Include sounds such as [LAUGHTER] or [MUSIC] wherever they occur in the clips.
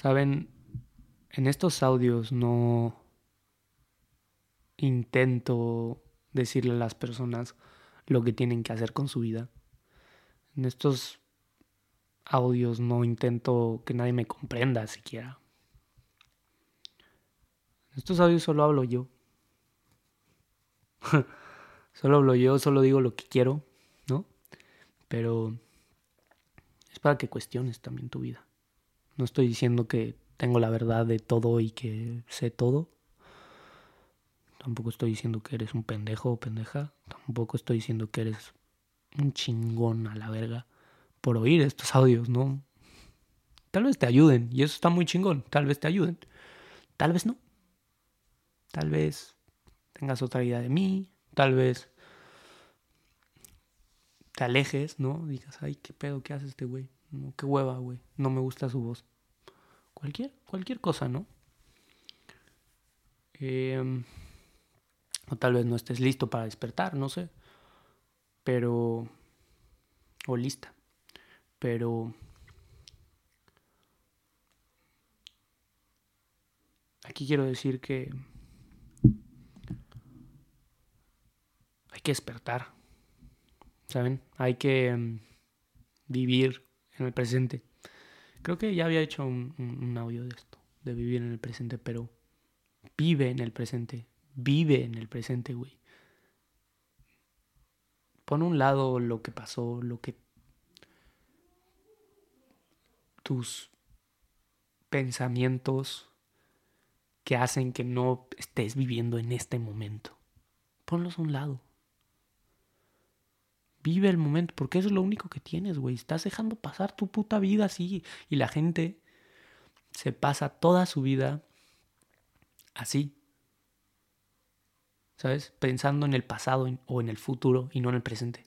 Saben, en estos audios no intento decirle a las personas lo que tienen que hacer con su vida. En estos audios no intento que nadie me comprenda siquiera. En estos audios solo hablo yo. [LAUGHS] solo hablo yo, solo digo lo que quiero, ¿no? Pero es para que cuestiones también tu vida. No estoy diciendo que tengo la verdad de todo y que sé todo. Tampoco estoy diciendo que eres un pendejo o pendeja. Tampoco estoy diciendo que eres un chingón a la verga por oír estos audios, ¿no? Tal vez te ayuden y eso está muy chingón. Tal vez te ayuden. Tal vez no. Tal vez tengas otra idea de mí. Tal vez te alejes, ¿no? Digas, ay, qué pedo, qué hace este güey. No, qué hueva, güey. No me gusta su voz. Cualquier, cualquier cosa, ¿no? Em, o tal vez no estés listo para despertar, no sé. Pero... O lista. Pero... Aquí quiero decir que... Hay que despertar. ¿Saben? Hay que em, vivir en el presente. Creo que ya había hecho un, audio de esto, de vivir en el presente, pero vive en el presente, vive en el presente, güey. Pon a un lado lo que pasó, lo que tus pensamientos que hacen que no estés viviendo en este momento. Ponlos a un lado. Vive el momento, porque eso es lo único que tienes, güey. Estás dejando pasar tu puta vida así. Y la gente se pasa toda su vida así. ¿Sabes? Pensando en el pasado o en el futuro y no en el presente.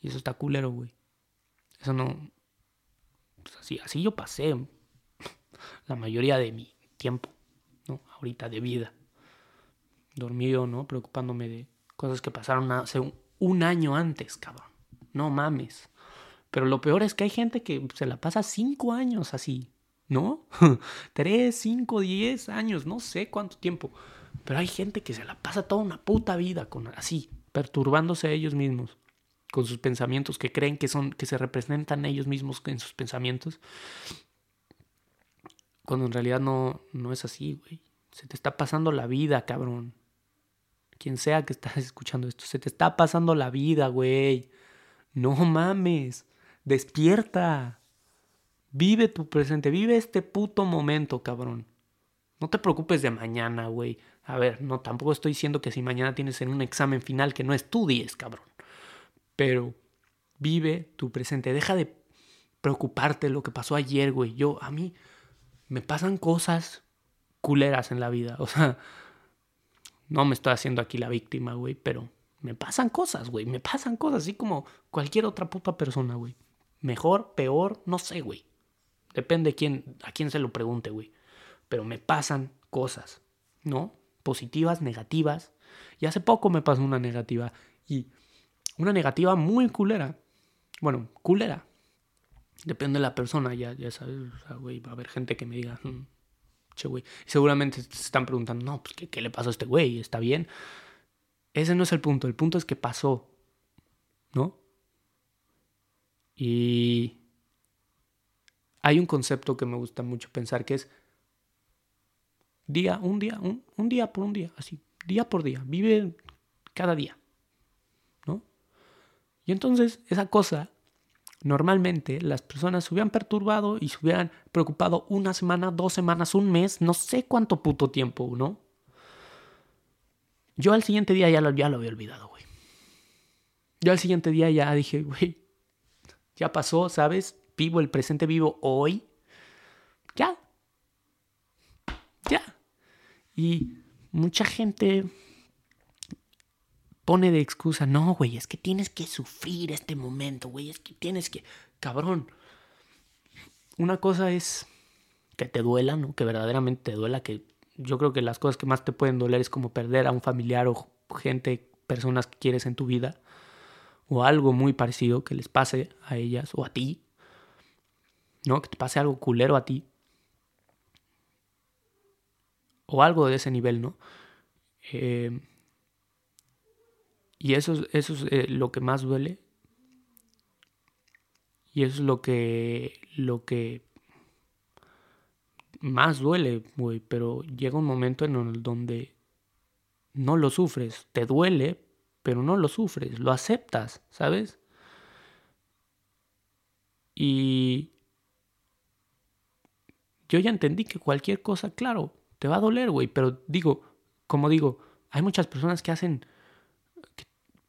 Y eso está culero, güey. Eso no. Pues así, así yo pasé [LAUGHS] la mayoría de mi tiempo, ¿no? Ahorita de vida. Dormido, ¿no? Preocupándome de cosas que pasaron hace un año antes, cabrón. No mames. Pero lo peor es que hay gente que se la pasa cinco años así, ¿no? [LAUGHS] Tres, cinco, diez años, no sé cuánto tiempo. Pero hay gente que se la pasa toda una puta vida con así, perturbándose a ellos mismos, con sus pensamientos que creen que son, que se representan ellos mismos en sus pensamientos. Cuando en realidad no, no es así, güey. Se te está pasando la vida, cabrón quien sea que estás [LAUGHS] escuchando esto, se te está pasando la vida, güey. No mames, despierta. Vive tu presente, vive este puto momento, cabrón. No te preocupes de mañana, güey. A ver, no, tampoco estoy diciendo que si mañana tienes en un examen final que no estudies, cabrón. Pero vive tu presente. Deja de preocuparte lo que pasó ayer, güey. Yo, a mí, me pasan cosas culeras en la vida. [LAUGHS] O sea, no me estoy haciendo aquí la víctima, güey, pero me pasan cosas, güey. Me pasan cosas así como cualquier otra puta persona, güey. Mejor, peor, no sé, güey. Depende quién, a quién se lo pregunte, güey. Pero me pasan cosas, ¿no? Positivas, negativas. Y hace poco me pasó una negativa. Y una negativa muy culera. Bueno, culera. Depende de la persona, ya, ya sabes. Güey, va a haber gente que me diga, mm, che, güey. Seguramente se están preguntando, no, pues, ¿qué, ¿qué, le pasó a este güey? ¿Está bien? Ese no es el punto. El punto es que pasó, ¿no? Y hay un concepto que me gusta mucho pensar que es día, un día, un, un día por un día, así, día por día. Vive cada día, ¿no? Y entonces esa cosa Normalmente las personas se hubieran perturbado y se hubieran preocupado una semana, dos semanas, un mes, no sé cuánto puto tiempo, ¿no? Yo al siguiente día ya lo, ya lo había olvidado, güey. Yo al siguiente día ya dije, güey, ya pasó, ¿sabes? Vivo el presente, vivo hoy. Ya. Ya. Y mucha gente pone de excusa, no, güey, es que tienes que sufrir este momento, güey, es que tienes que, cabrón. Una cosa es que te duela, ¿no? Que verdaderamente te duela, que yo creo que las cosas que más te pueden doler es como perder a un familiar o gente, personas que quieres en tu vida, o algo muy parecido que les pase a ellas o a ti, ¿no? Que te pase algo culero a ti. o algo de ese nivel, ¿no? Eh, y eso, eso es eh, lo que más duele. Y eso es lo que, lo que más duele, güey. Pero llega un momento en el donde no lo sufres. Te duele, pero no lo sufres. Lo aceptas, ¿sabes? Y yo ya entendí que cualquier cosa, claro, te va a doler, güey. Pero digo, como digo, hay muchas personas que hacen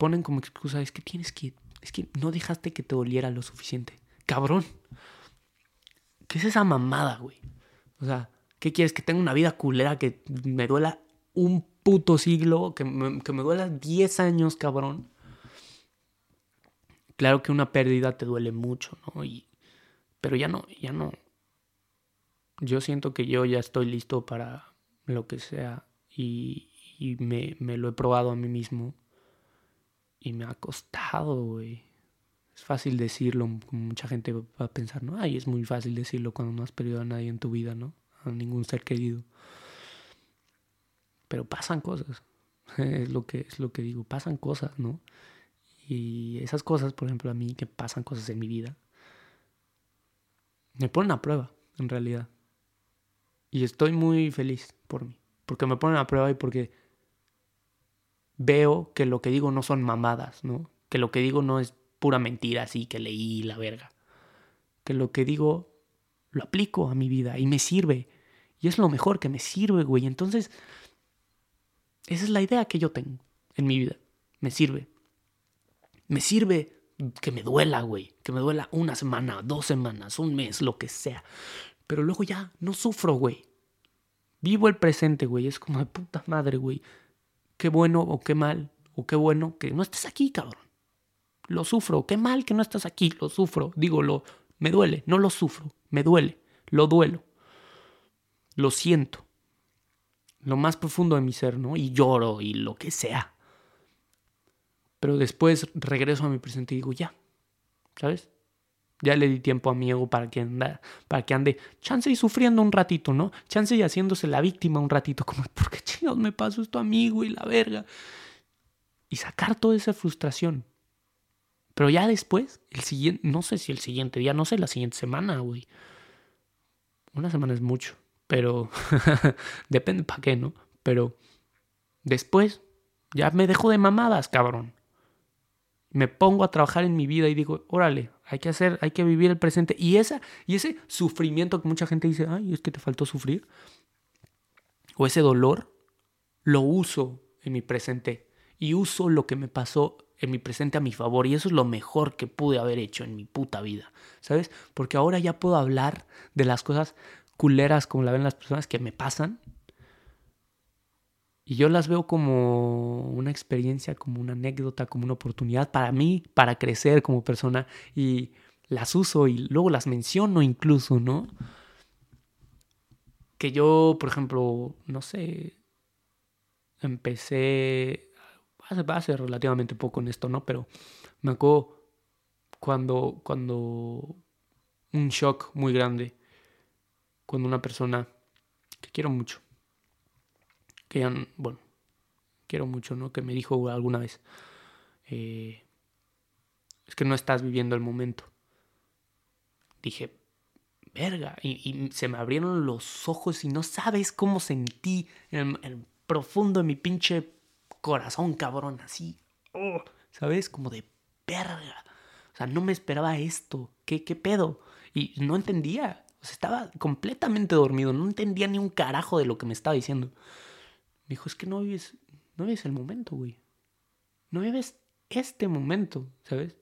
ponen como excusa, es que tienes que, es que no dejaste que te doliera lo suficiente. Cabrón. ¿Qué es esa mamada, güey? O sea, ¿qué quieres? Que tenga una vida culera, que me duela un puto siglo, que me, que me duela 10 años, cabrón. Claro que una pérdida te duele mucho, ¿no? Y, pero ya no, ya no. Yo siento que yo ya estoy listo para lo que sea y, y me, me, lo he probado a mí mismo. Y me ha costado, güey. Es fácil decirlo, mucha gente va a pensar, ¿no? Ay, es muy fácil decirlo cuando no has perdido a nadie en tu vida, ¿no? A ningún ser querido. Pero pasan cosas. [LAUGHS] Es lo que, es lo que digo, pasan cosas, ¿no? Y esas cosas, por ejemplo, a mí que pasan cosas en mi vida, me ponen a prueba, en realidad. Y estoy muy feliz por mí. Porque me ponen a prueba y porque veo que lo que digo no son mamadas, ¿no? Que lo que digo no es pura mentira así que leí la verga. Que lo que digo lo aplico a mi vida y me sirve. Y es lo mejor que me sirve, güey. Entonces, esa es la idea que yo tengo en mi vida. Me sirve. Me sirve que me duela, güey. Que me duela una semana, dos semanas, un mes, lo que sea. Pero luego ya no sufro, güey. Vivo el presente, güey. Es como de puta madre, güey qué bueno o qué mal, o qué bueno que no estés aquí, cabrón. Lo sufro, qué mal que no estás aquí, lo sufro. Digo, lo, me duele, no lo sufro, me duele, lo duelo. Lo siento. Lo más profundo de mi ser, ¿no? Y lloro y lo que sea. Pero después regreso a mi presente y digo, ya, ¿sabes? Ya le di tiempo a mi ego para que, anda, para que ande chance y sufriendo un ratito, ¿no? Chance y haciéndose la víctima un ratito, como, ¿por qué chingados me pasó esto a mí, güey, la verga? Y sacar toda esa frustración. Pero ya después, el siguiente, no sé si el siguiente día, no sé, la siguiente semana, güey. Una semana es mucho, pero [LAUGHS] depende para qué, ¿no? Pero después, ya me dejo de mamadas, cabrón me pongo a trabajar en mi vida y digo, órale, hay que hacer, hay que vivir el presente. Y, esa, y ese sufrimiento que mucha gente dice, ay, es que te faltó sufrir, o ese dolor, lo uso en mi presente y uso lo que me pasó en mi presente a mi favor. Y eso es lo mejor que pude haber hecho en mi puta vida, ¿sabes? Porque ahora ya puedo hablar de las cosas culeras como la ven las personas que me pasan y yo las veo como una experiencia, como una anécdota, como una oportunidad para mí, para crecer como persona. Y las uso y luego las menciono incluso, ¿no? Que yo, por ejemplo, no sé, empecé hace, hace relativamente poco en esto, ¿no? Pero me acuerdo cuando, cuando un shock muy grande, cuando una persona que quiero mucho, que bueno, quiero mucho, ¿no? Que me dijo alguna vez, eh, es que no estás viviendo el momento. Dije, verga, y, se me abrieron los ojos y no sabes cómo sentí en el, profundo de mi pinche corazón, cabrón, así, oh, ¿sabes? Como de verga. O sea, no me esperaba esto. ¿Qué, qué pedo? Y no entendía. O sea, estaba completamente dormido. No entendía ni un carajo de lo que me estaba diciendo. Dijo, es que no vives, no vives el momento, güey. No vives este momento, ¿sabes?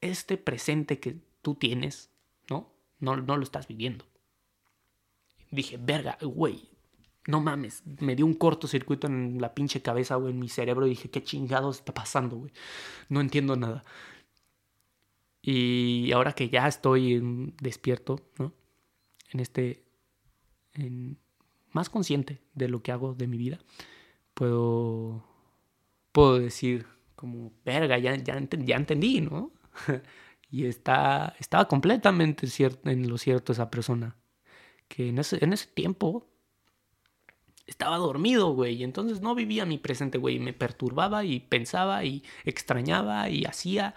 Este presente que tú tienes, ¿no? No, no lo estás viviendo. Dije, verga, güey, no mames. Me dio un cortocircuito en la pinche cabeza, güey, en mi cerebro. Y dije, ¿qué chingados está pasando, güey? No entiendo nada. Y ahora que ya estoy despierto, ¿no? En este. Más consciente de lo que hago de mi vida, puedo, puedo decir como, verga, ya, ya, ya entendí, ¿no? [LAUGHS] y está, estaba completamente en lo cierto esa persona, que en ese, en ese tiempo estaba dormido, güey. Y entonces no vivía mi presente, güey. Me perturbaba y pensaba y extrañaba y hacía.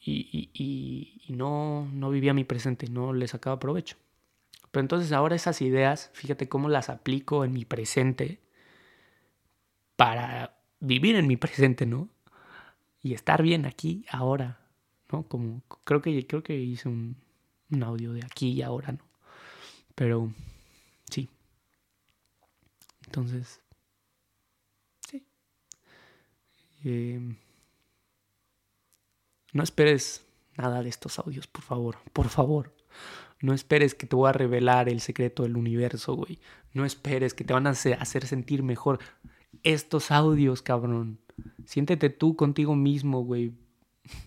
Y, y, y, no, no vivía mi presente, no le sacaba provecho. Pero entonces ahora esas ideas, fíjate cómo las aplico en mi presente para vivir en mi presente, ¿no? Y estar bien aquí, ahora, ¿no? Como creo que, creo que hice un, un audio de aquí y ahora, ¿no? Pero sí. Entonces, sí. Eh, no esperes nada de estos audios, por favor, por favor. No esperes que te voy a revelar el secreto del universo, güey. No esperes que te van a hacer sentir mejor. Estos audios, cabrón. Siéntete tú contigo mismo, güey.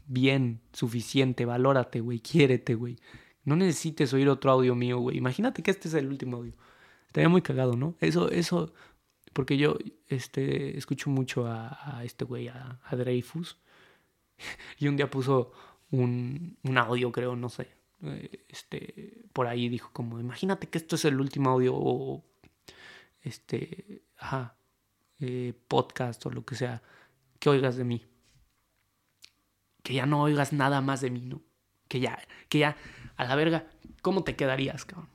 Bien, suficiente, valórate, güey. Quiérete, güey. No necesites oír otro audio mío, güey. Imagínate que este es el último audio. Estaría muy cagado, ¿no? Eso, eso, porque yo este, escucho mucho a, este güey, a, Dreyfus. [LAUGHS] Y un día puso un, un audio, creo, no sé. Eh, este, por ahí dijo como, imagínate que esto es el último audio o este, ajá, eh, podcast o lo que sea, que oigas de mí. Que ya no oigas nada más de mí, ¿no? Que ya, que ya, a la verga, ¿cómo te quedarías, cabrón?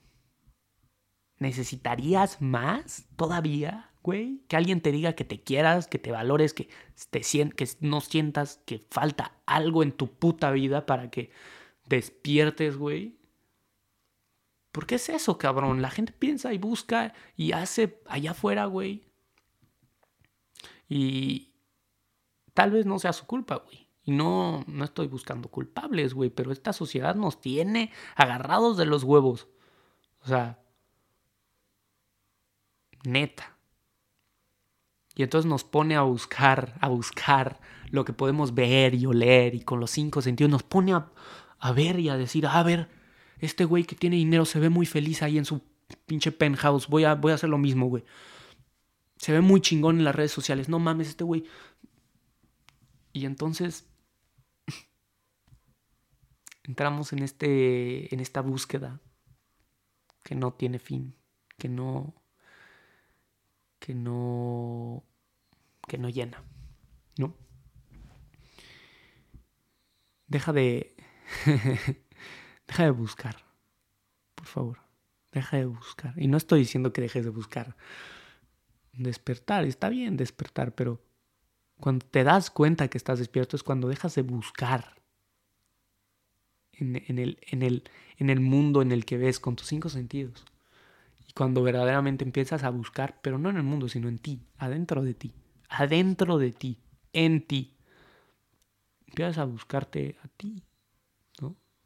¿Necesitarías más todavía, güey? Que alguien te diga que te quieras, que te valores, que, te, que no sientas que falta algo en tu puta vida para que despiertes, güey. ¿Por qué es eso, cabrón? La gente piensa y busca y hace allá afuera, güey. Y tal vez no sea su culpa, güey. Y no, no estoy buscando culpables, güey, pero esta sociedad nos tiene agarrados de los huevos. O sea, neta. Y entonces nos pone a buscar, a buscar lo que podemos ver y oler y con los cinco sentidos nos pone a, a ver y a decir, a ver, este güey que tiene dinero se ve muy feliz ahí en su pinche penthouse, voy a, voy a hacer lo mismo, güey. Se ve muy chingón en las redes sociales, no mames, este güey. Y entonces [LAUGHS] entramos en, este, en esta búsqueda que no tiene fin, que no, que no, que no llena, ¿no? Deja de, [LAUGHS] deja de buscar, por favor, deja de buscar. Y no estoy diciendo que dejes de buscar despertar, está bien despertar, pero cuando te das cuenta que estás despierto es cuando dejas de buscar en, el, en, el, en el mundo en el que ves con tus cinco sentidos. Y cuando verdaderamente empiezas a buscar, pero no en el mundo, sino en ti, adentro de ti, adentro de ti, en ti. Empiezas a buscarte a ti.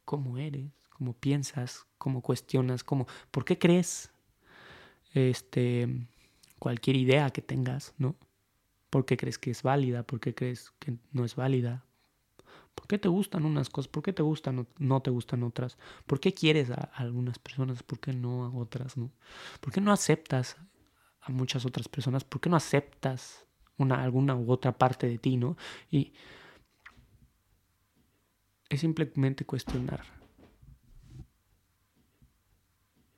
Cómo eres, cómo piensas, cómo cuestionas, cómo, ¿por qué crees? Este, cualquier idea que tengas, ¿no? ¿Por qué crees que es válida? ¿Por qué crees que no es válida? ¿Por qué te gustan unas cosas? ¿Por qué te gustan no te gustan otras? ¿Por qué quieres a, algunas personas? ¿Por qué no a otras? ¿no? ¿Por qué no aceptas a muchas otras personas? ¿Por qué no aceptas una, alguna u otra parte de ti? ¿no? Y es simplemente cuestionar